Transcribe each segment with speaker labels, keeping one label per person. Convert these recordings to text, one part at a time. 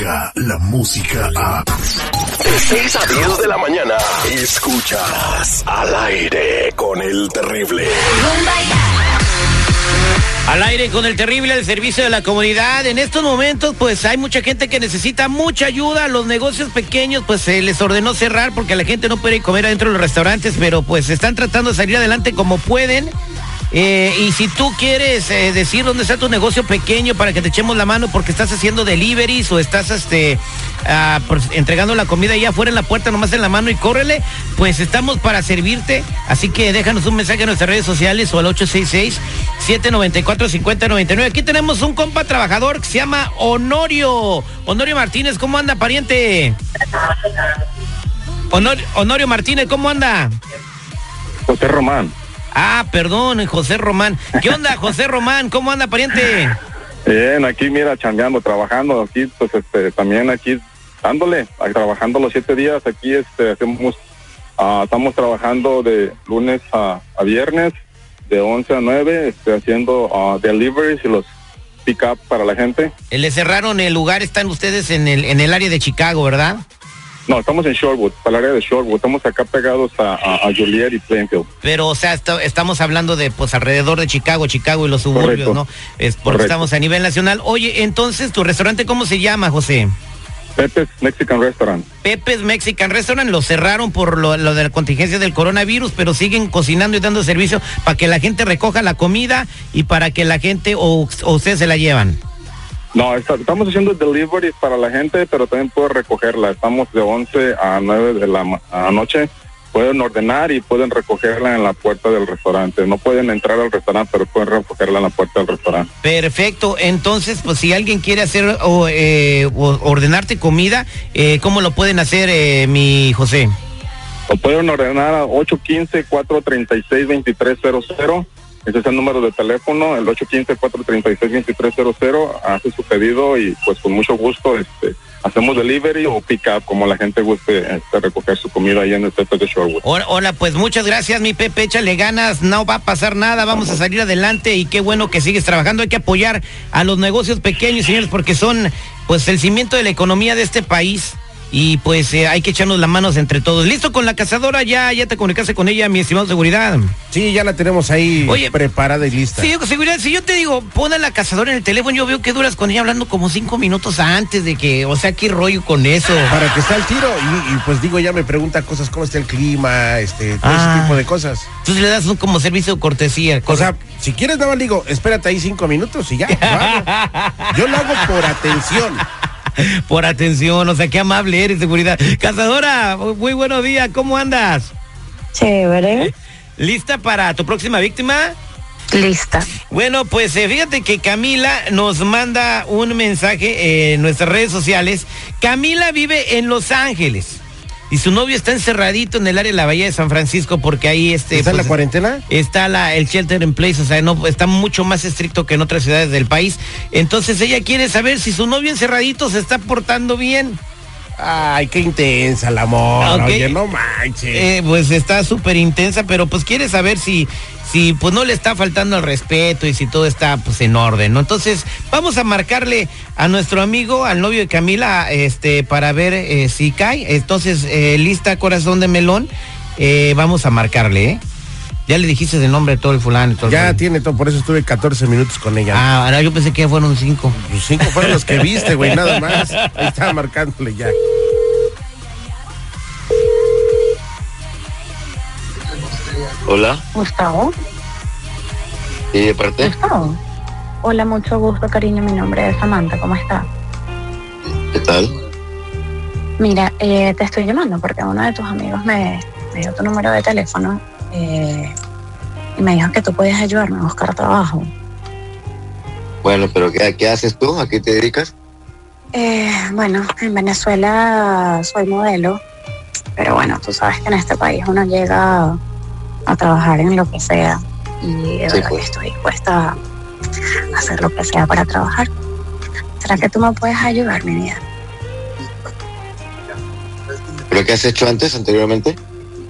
Speaker 1: la música a...
Speaker 2: De 6 a 10 de la mañana, escuchas al aire con el terrible.
Speaker 3: Al aire con el terrible el servicio de la comunidad. En estos momentos, pues hay mucha gente que necesita mucha ayuda. Los negocios pequeños, pues se les ordenó cerrar porque la gente no puede comer adentro de los restaurantes, pero pues están tratando de salir adelante como pueden. Eh, y si tú quieres eh, decir dónde está tu negocio pequeño para que te echemos la mano porque estás haciendo deliveries o estás este, ah, entregando la comida ahí afuera en la puerta, nomás en la mano y córrele, pues estamos para servirte. Así que déjanos un mensaje en nuestras redes sociales o al 866-794-5099. Aquí tenemos un compa trabajador que se llama Honorio. Honorio Martínez, ¿cómo anda, pariente? Honorio Martínez, ¿cómo anda?
Speaker 4: José Román.
Speaker 3: Ah, perdón, José Román. ¿Qué onda, José Román? ¿Cómo anda, pariente?
Speaker 4: Bien, aquí mira, chambeando, trabajando, aquí, pues, este, también aquí, dándole, trabajando los siete días, aquí, este, hacemos, ah, estamos trabajando de lunes a, viernes, de 11 a 9, este, haciendo uh, deliveries y los pick up para la gente.
Speaker 3: Le cerraron el lugar, están ustedes en el, en el área de Chicago, ¿verdad?
Speaker 4: No, estamos en Shorewood, para el área de Shorewood. Estamos acá pegados a, a, y Plainfield.
Speaker 3: Pero, o sea, estamos hablando de, pues, alrededor de Chicago, Chicago y los suburbios, ¿no? Es porque estamos a nivel nacional. Oye, entonces, ¿tu restaurante cómo se llama, José?
Speaker 4: Pepe's Mexican Restaurant.
Speaker 3: Pepe's Mexican Restaurant lo cerraron por lo, lo, de la contingencia del coronavirus, pero siguen cocinando y dando servicio para que la gente recoja la comida y para que la gente o, o ustedes se la llevan.
Speaker 4: No, estamos haciendo delivery para la gente, pero también puede recogerla. Estamos de 11 a 9 de la noche. Pueden ordenar y pueden recogerla en la puerta del restaurante. No pueden entrar al restaurante, pero pueden recogerla en la puerta del restaurante.
Speaker 3: Perfecto. Entonces, pues si alguien quiere hacer o, eh, ordenarte comida, eh, ¿cómo lo pueden hacer, eh, mi José?
Speaker 4: Lo pueden ordenar a 815-436-2300 ese es el número de teléfono, el 815-436-2300. Hace su pedido y pues con mucho gusto este, hacemos delivery o pick up como la gente guste este, recoger su comida ahí en el Pepe de Shorewood.
Speaker 3: Hola, pues muchas gracias mi Pepe, échale ganas, no va a pasar nada, vamos a salir adelante y qué bueno que sigues trabajando. Hay que apoyar a los negocios pequeños, señores, porque son pues el cimiento de la economía de este país y pues eh, hay que echarnos las manos entre todos. ¿Listo con la cazadora? Ya, ya te comunicaste con ella, mi estimado seguridad.
Speaker 5: Sí, ya la tenemos ahí preparada y lista.
Speaker 3: Sí, seguridad, si yo te digo, pon a la cazadora en el teléfono, yo veo que duras con ella hablando como cinco minutos antes de que, o sea, qué rollo con eso.
Speaker 5: Para que está el tiro y, pues digo, ella me pregunta cosas, cómo está el clima, este, todo ese ah. tipo de cosas.
Speaker 3: Entonces le das un como servicio de cortesía.
Speaker 5: O sea, si quieres, nada digo, espérate ahí cinco minutos y ya. yo lo hago por atención.
Speaker 3: Por atención, o sea, qué amable eres, seguridad. Cazadora, muy buenos días, ¿cómo andas?
Speaker 6: Chévere.
Speaker 3: ¿Lista para tu próxima víctima?
Speaker 6: Lista.
Speaker 3: Bueno, pues eh, fíjate que Camila nos manda un mensaje en nuestras redes sociales. Camila vive en Los Ángeles y su novio está encerradito en el área de la Bahía de San Francisco porque ahí este
Speaker 5: está la pues, cuarentena
Speaker 3: está la el shelter in place o sea no está mucho más estricto que en otras ciudades del país. Entonces ella quiere saber si su novio encerradito se está portando bien
Speaker 5: Ay, qué intensa el amor. Oye, no manches.
Speaker 3: Eh, pues está súper intensa, pero pues quiere saber si, si pues no le está faltando el respeto y si todo está pues en orden, ¿no? Entonces, vamos a marcarle a nuestro amigo, al novio de Camila, este, para ver eh, si cae. Entonces, eh, lista corazón de melón, vamos a marcarle, ¿eh? Ya le dijiste el nombre de todo el fulano. Todo
Speaker 5: ya tiene todo, por eso estuve 14 minutos con ella.
Speaker 3: Ah, ahora yo pensé que fueron cinco.
Speaker 5: Los cinco fueron los que viste, güey, nada más. Ahí estaba marcándole ya.
Speaker 7: Hola.
Speaker 6: Gustavo.
Speaker 7: ¿Y de parte?
Speaker 6: Gustavo. Hola, mucho gusto, cariño. Mi nombre es Samantha. ¿Cómo estás?
Speaker 7: ¿Qué tal?
Speaker 6: Mira, eh, te estoy llamando porque uno de tus amigos me, me dio tu número de teléfono eh, y me dijo que tú podías ayudarme a buscar trabajo.
Speaker 7: Bueno, pero ¿qué, haces tú? ¿A qué te dedicas?
Speaker 6: Eh, bueno, en Venezuela soy modelo, pero bueno, tú sabes que en este país uno llega a, trabajar en lo que sea y de pues. estoy dispuesta a hacer lo que sea para trabajar. ¿Será que tú me puedes ayudar, mi vida?
Speaker 7: ¿Pero qué has hecho antes, anteriormente?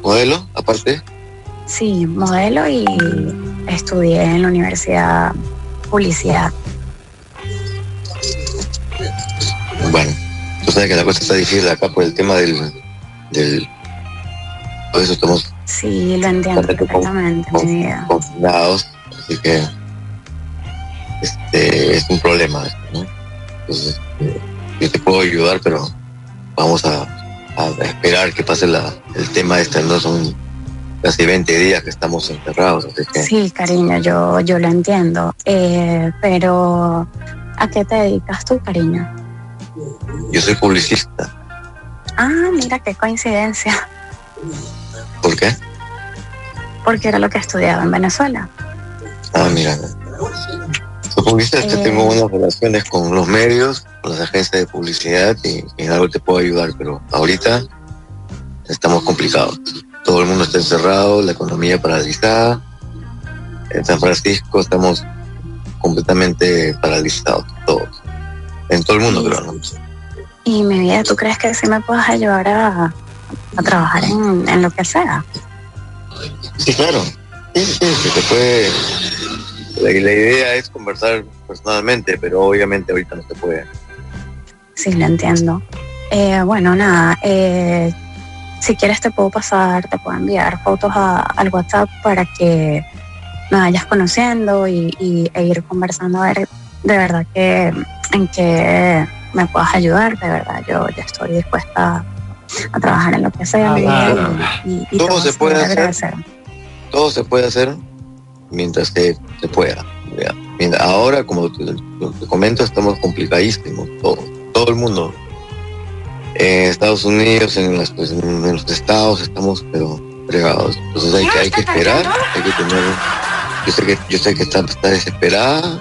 Speaker 7: ¿Modelo, aparte?
Speaker 6: Sí, modelo y estudié en la universidad publicidad.
Speaker 7: Bueno, Tú sabes que la cosa está difícil acá por el tema del... del por eso estamos
Speaker 6: Sí, lo entiendo perfectamente,
Speaker 7: con-
Speaker 6: mi vida.
Speaker 7: confinados, así que este es un problema, ¿no? Entonces, eh, yo te puedo ayudar, pero vamos a, a esperar que pase la, el tema este, no son casi 20 días que estamos encerrados, así que
Speaker 6: Sí, cariño, yo, yo lo entiendo. Eh, pero, ¿a qué te dedicas tú, cariño?
Speaker 7: yo soy publicista.
Speaker 6: Ah, mira qué coincidencia,
Speaker 7: ¿Por qué?
Speaker 6: Porque era lo que estudiaba en Venezuela.
Speaker 7: Ah, mira. Es que
Speaker 6: Eh.
Speaker 7: tengo buenas relaciones con los medios, con las agencias de publicidad y en algo te puedo ayudar, pero ahorita estamos complicados. Todo el mundo está encerrado, la economía paralizada. En San Francisco estamos completamente paralizados, todos. En todo el mundo, creo, ¿no?
Speaker 6: Y mi vida, ¿tú crees que sí me puedes ayudar a, a trabajar en, en lo que sea?
Speaker 7: Sí, claro. Sí, sí, puede. La, idea es conversar personalmente, pero obviamente ahorita no se puede.
Speaker 6: Sí, lo entiendo. Eh, bueno, nada, eh, si quieres te puedo pasar, te puedo enviar fotos a- al WhatsApp para que me vayas conociendo y, y- e ir conversando a ver de verdad que en qué me puedas ayudar, de verdad, yo ya estoy dispuesta a trabajar en lo que sea. vida, y, y- y te
Speaker 7: Todo se puede hacer.
Speaker 6: agradecer.
Speaker 7: todo se puede hacer mientras se, se pueda. ¿ya? Mira, ahora, como te, te comento, estamos complicadísimos, todo, todo el mundo. En Estados Unidos, en, las- pues, en los estados, estamos pero fregados. Entonces hay que, hay que esperar, hay que tener... Yo sé que, yo sé que está, está desesperada,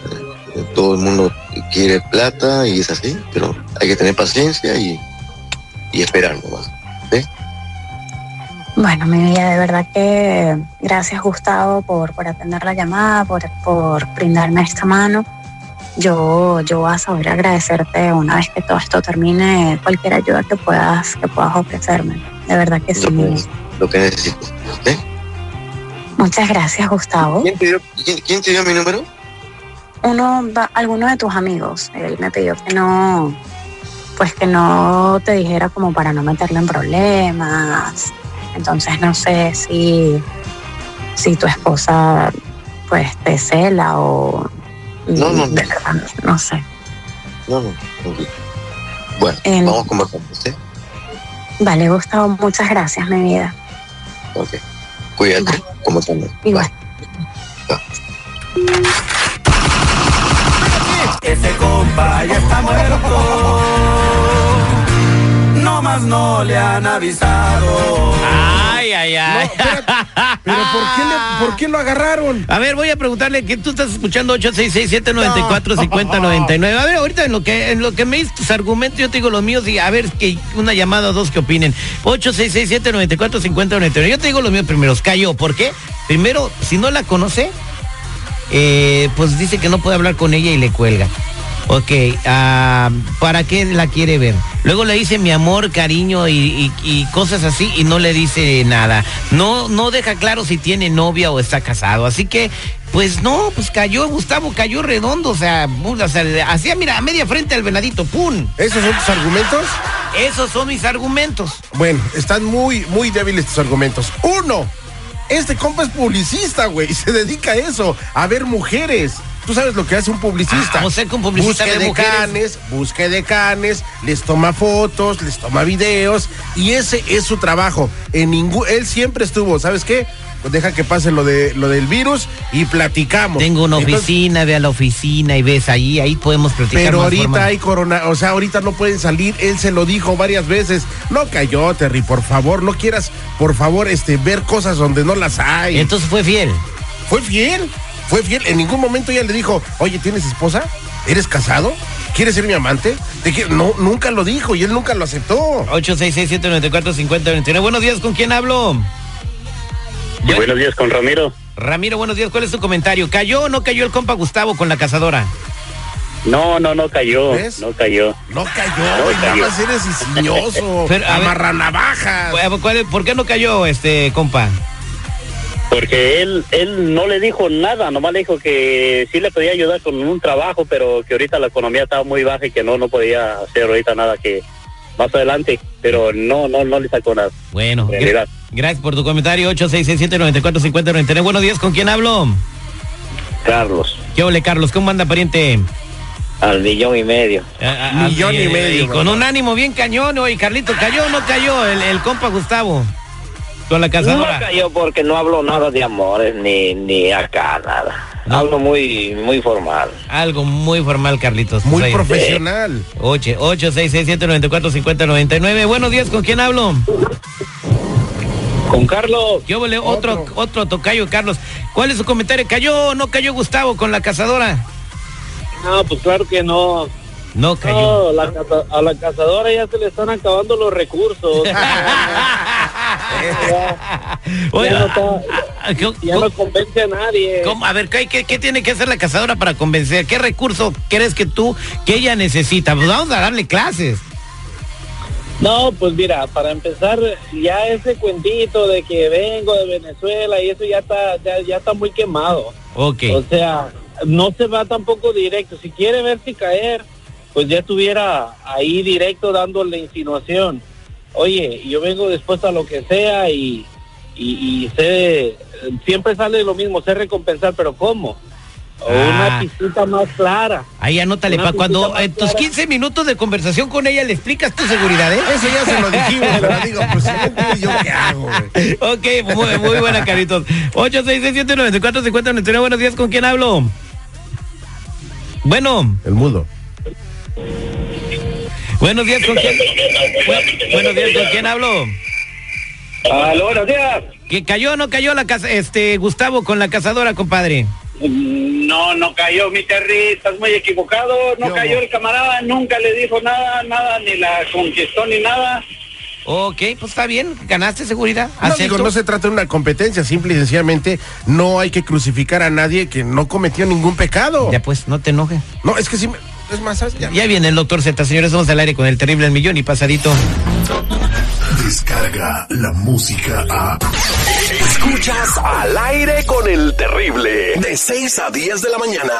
Speaker 7: eh, todo el mundo quiere plata y es así, pero hay que tener paciencia y, y esperar nomás.
Speaker 6: Bueno, mi vida, de verdad que gracias Gustavo por, por atender la llamada, por, por brindarme esta mano. Yo, yo voy a saber agradecerte una vez que todo esto termine, cualquier ayuda que puedas, que puedas ofrecerme. De verdad que sí.
Speaker 7: Lo que, lo que. ¿sí?
Speaker 6: Muchas gracias, Gustavo.
Speaker 7: ¿Quién te, dio, quién- quién te dio mi número?
Speaker 6: Uno, va- alguno de tus amigos, él me pidió que no, pues que no te dijera como para no meterlo en problemas. Entonces no sé si, si tu esposa pues te cela o
Speaker 7: No, no, no.
Speaker 6: de verdad, no sé.
Speaker 7: No, no, tranquilo. Bueno,
Speaker 6: En-
Speaker 7: vamos conversando, ¿sí?
Speaker 6: Vale, Gustavo, muchas gracias, mi vida.
Speaker 7: Ok. Cuídate, como también.
Speaker 6: Igual.
Speaker 8: Ese compa ya está muerto. No más no le han avisado.
Speaker 3: Ay, ay, ay.
Speaker 5: Pero ¿por qué, le- ¿por qué lo agarraron?
Speaker 3: A ver, voy a preguntarle que tú estás escuchando 866-794-5099. A ver, ahorita en lo que en lo que me dices tus argumentos, yo te digo los míos y a ver que una llamada o dos que opinen. 866-794-5099. Yo te digo los míos primeros. Cayó. ¿Por qué? Primero, si no la conoce, eh, pues dice que no puede hablar con ella y le cuelga. Ok, ah, ¿para qué la quiere ver? Luego le dice mi amor, cariño y, y- y cosas así y no le dice nada. No, no deja claro si tiene novia o está casado. Así que, pues no, pues cayó, Gustavo cayó redondo, o sea, o sea, hacía, mira, a media frente al venadito, ¡pum!
Speaker 5: ¿Esos son tus argumentos?
Speaker 3: Esos son mis argumentos.
Speaker 5: Bueno, están muy, muy débiles tus argumentos. Uno, este compa es publicista, güey, y se dedica a eso, a ver mujeres. Tú sabes lo que hace un publicista.
Speaker 3: Ah, o sea, que un publicista
Speaker 5: busca de
Speaker 3: mujeres.
Speaker 5: canes, busca de canes, les toma fotos, les toma videos, y ese es su trabajo. En ningún, él siempre estuvo, ¿sabes qué? Pues deja que pase lo de lo del virus y platicamos.
Speaker 3: Tengo una
Speaker 5: Entonces,
Speaker 3: oficina, ve a la oficina y ves ahí, ahí podemos platicar.
Speaker 5: pero ahorita hay corona, o sea, ahorita no pueden salir, él se lo dijo varias veces. No cayó, Terry, por favor, no quieras, por favor, este, ver cosas donde no las hay.
Speaker 3: Entonces fue fiel.
Speaker 5: fue fiel, fue fiel. En ningún momento ella le dijo, oye, ¿tienes esposa? ¿Eres casado? ¿Quieres ser mi amante? ¿Te quiero-?" No, nunca lo dijo y él nunca lo aceptó.
Speaker 3: 866-794-5099. Buenos días, ¿con quién hablo?
Speaker 9: Buenos días con Ramiro.
Speaker 3: Ramiro, buenos días. ¿Cuál es tu comentario? ¿Cayó o no cayó el compa Gustavo con la cazadora?
Speaker 9: No, no, no cayó.
Speaker 5: ¿Ves?
Speaker 9: No cayó.
Speaker 5: No cayó,
Speaker 9: cayó.
Speaker 5: más eres insidioso,
Speaker 3: Pero, a ver-
Speaker 5: amarranavajas.
Speaker 3: ¿Cuál- cuál- ¿Por qué no cayó este compa?
Speaker 9: Porque él, él no le dijo nada, nomás le dijo que sí le podía ayudar con un trabajo, pero que ahorita la economía estaba muy baja y que no, no podía hacer ahorita nada que, más adelante, pero no, no, no le sacó nada.
Speaker 3: Bueno, gra- gracias por tu comentario. 8667-945099. Buenos días, ¿con quién hablo?
Speaker 10: Carlos,
Speaker 3: ¿Qué ole, Carlos? ¿Cómo anda, pariente?
Speaker 10: al millón y medio.
Speaker 3: Ah,
Speaker 5: Millón y medio,
Speaker 3: y con un ánimo bien cañón, oye, Carlito, ¿cayó o no cayó el, el compa Gustavo? Con la
Speaker 10: No
Speaker 3: cazadora.
Speaker 10: cayó porque no hablo nada de amores ni, ni acá nada.
Speaker 3: No.
Speaker 10: Hablo muy, muy formal.
Speaker 3: Algo muy formal, Carlitos.
Speaker 5: Muy
Speaker 3: ahí.
Speaker 5: profesional.
Speaker 3: 8, 8, 6, 6, 7, 94, 50, 99. Buenos días, ¿con quién hablo?
Speaker 9: Con Carlos,
Speaker 3: ¿Qué ole? Otro, otro tocayo, Carlos. ¿Cuál es su comentario? ¿Cayó o no cayó Gustavo con la cazadora?
Speaker 9: no, pues claro que no.
Speaker 3: No cayó.
Speaker 9: No, la a la cazadora ya se le están acabando los recursos.
Speaker 3: Oye,
Speaker 9: ya no está-
Speaker 3: ah, ¿cómo-
Speaker 9: ya no convence a nadie.
Speaker 3: cómo? A ver, ¿qué, qué, qué tiene que hacer la cazadora para convencer? ¿Qué recurso crees que tú, que ella necesita? Pues vamos a darle clases.
Speaker 9: No, pues mira, para empezar, ya ese cuentito de que vengo de Venezuela y eso ya está, ya, ya está muy quemado.
Speaker 3: Ok.
Speaker 9: O sea, no se va tampoco directo. Si quiere ver si caer, pues ya estuviera ahí directo dándole insinuación. Oye, yo vengo dispuesto a lo que sea y, y, y sé, siempre sale lo mismo, sé recompensar, pero ¿cómo? O
Speaker 3: Ah.
Speaker 9: una pistita más clara.
Speaker 3: Ahí anótale,
Speaker 9: Una
Speaker 3: pa, cuando en tus
Speaker 9: clara.
Speaker 3: 15 minutos de conversación con ella le explicas tu seguridad, ¿eh?
Speaker 5: Eso ya se lo dijimos, pero digo, pues si no entiendo yo qué hago, güey.
Speaker 3: Ok, muy, muy buena, Caritos. 8, 6, 6, 7, 94, 50, 99. Buenos días, ¿con quién hablo? Bueno,
Speaker 5: El mudo.
Speaker 3: Buenos días, ¿con quién? Bu- buenos días, ¿con quién hablo?
Speaker 9: Aló, buenos días.
Speaker 3: ¿Que cayó o no cayó la casa, este, Gustavo con la cazadora, compadre?
Speaker 9: No, no cayó, mi Terry, estás muy equivocado, no
Speaker 5: Yo,
Speaker 9: cayó el camarada, nunca le dijo nada, nada, ni la conquistó ni nada.
Speaker 3: Ok, pues está bien, ganaste seguridad.
Speaker 5: No, digo, no se trata de una competencia, simple y sencillamente no hay que crucificar a nadie que no cometió ningún pecado.
Speaker 3: Ya pues, no te enojes.
Speaker 5: No, es que sí, me- es más, ¿sabes? Ya.
Speaker 3: Ya viene el doctor Z, señores, vamos al aire con el terrible al millón y pasadito.
Speaker 1: Descarga la música a.
Speaker 2: Escuchas al aire con el terrible. De 6 a 10 de la mañana.